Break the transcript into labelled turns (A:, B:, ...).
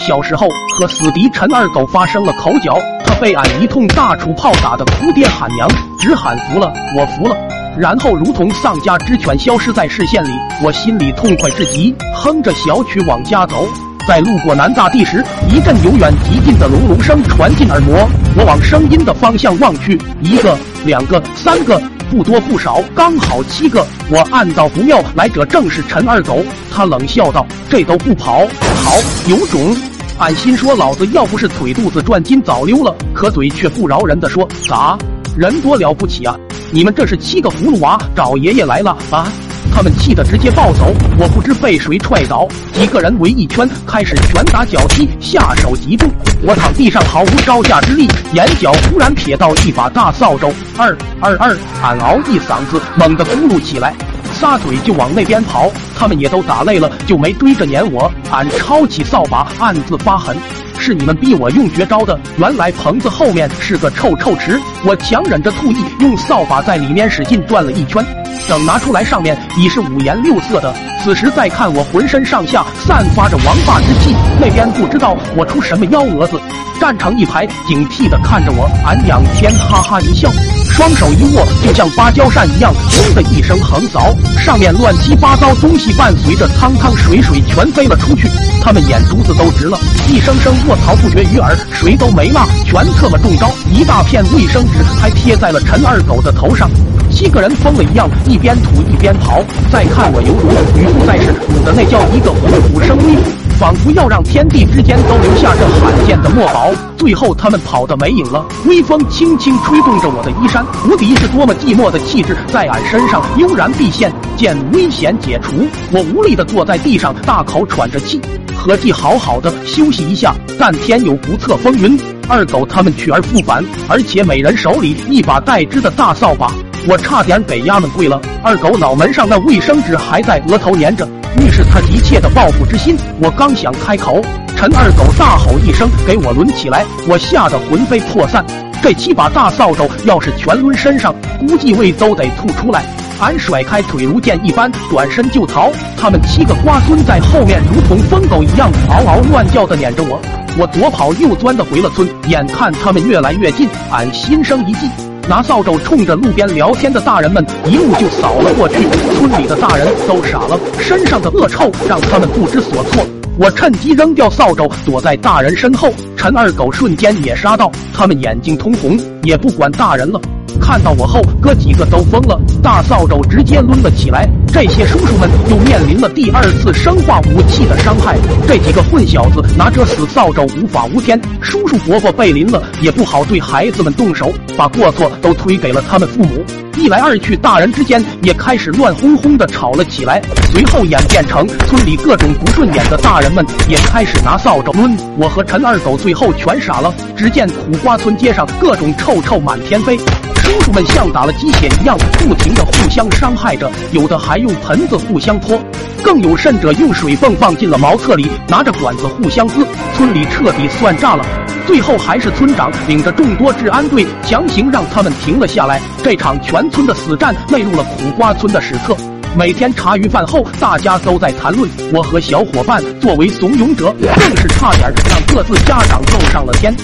A: 小时候和死敌陈二狗发生了口角，他被俺一通大杵炮打得哭爹喊娘，只喊服了，我服了。然后如同丧家之犬消失在视线里，我心里痛快至极，哼着小曲往家走。在路过南大地时，一阵由远及近的隆隆声传进耳膜。我往声音的方向望去，一个、两个、三个，不多不少，刚好七个。我暗道不妙，来者正是陈二狗。他冷笑道：“这都不跑，好有种！”俺心说：“老子要不是腿肚子转筋，早溜了。”可嘴却不饶人的说：“咋，人多了不起啊？你们这是七个葫芦娃找爷爷来了啊？”他们气得直接暴走，我不知被谁踹倒，几个人围一圈，开始拳打脚踢，下手极重。我躺地上毫无招架之力，眼角忽然瞥到一把大扫帚，二二二，俺嗷一嗓子，猛地咕噜起来，撒腿就往那边跑。他们也都打累了，就没追着撵我。俺抄起扫把，暗自发狠。是你们逼我用绝招的。原来棚子后面是个臭臭池，我强忍着吐意，用扫把在里面使劲转了一圈。等拿出来，上面已是五颜六色的。此时再看我，浑身上下散发着王霸之气。那边不知道我出什么幺蛾子，站成一排，警惕地看着我。俺仰天哈哈一笑，双手一握，就像芭蕉扇一样，轰的一声横扫，上面乱七八糟东西伴随着汤汤水水全飞了出去。他们眼珠子都直了，一声声卧槽不绝于耳，谁都没骂，全特么中招。一大片卫生纸还贴在了陈二狗的头上。七个人疯了一样，一边吐一边跑。再看我，犹如语不在世，吐的那叫一个虎虎生威，仿佛要让天地之间都留下这罕见的墨宝。最后他们跑的没影了，微风轻轻吹动着我的衣衫，无敌是多么寂寞的气质，在俺身上悠然毕现。见危险解除，我无力的坐在地上，大口喘着气，合计好好的休息一下。但天有不测风云，二狗他们去而复返，而且每人手里一把带枝的大扫把。我差点给丫们跪了，二狗脑门上那卫生纸还在额头粘着，预示他急切的报复之心。我刚想开口，陈二狗大吼一声，给我抡起来，我吓得魂飞魄散。这七把大扫帚要是全抡身上，估计胃都得吐出来。俺甩开腿如箭一般，转身就逃。他们七个瓜孙在后面如同疯狗一样嗷嗷乱叫的撵着我，我左跑右钻的回了村。眼看他们越来越近，俺心生一计。拿扫帚冲着路边聊天的大人们一路就扫了过去，村里的大人都傻了，身上的恶臭让他们不知所措。我趁机扔掉扫帚，躲在大人身后。陈二狗瞬间也杀到，他们眼睛通红，也不管大人了。看到我后，哥几个都疯了，大扫帚直接抡了起来。这些叔叔们又面临了第二次生化武器的伤害。这几个混小子拿着死扫帚无法无天，叔叔伯伯被淋了也不好对孩子们动手，把过错都推给了他们父母。一来二去，大人之间也开始乱哄哄的吵了起来。随后演变成村里各种不顺眼的大人们也开始拿扫帚抡。我和陈二狗最后全傻了。只见苦瓜村街上各种臭臭满天飞。叔叔们像打了鸡血一样，不停的互相伤害着，有的还用盆子互相泼，更有甚者用水泵放进了茅厕里，拿着管子互相滋，村里彻底算炸了。最后还是村长领着众多治安队强行让他们停了下来。这场全村的死战内入了苦瓜村的史册。每天茶余饭后，大家都在谈论，我和小伙伴作为怂恿者，更是差点让各自家长揍上了天。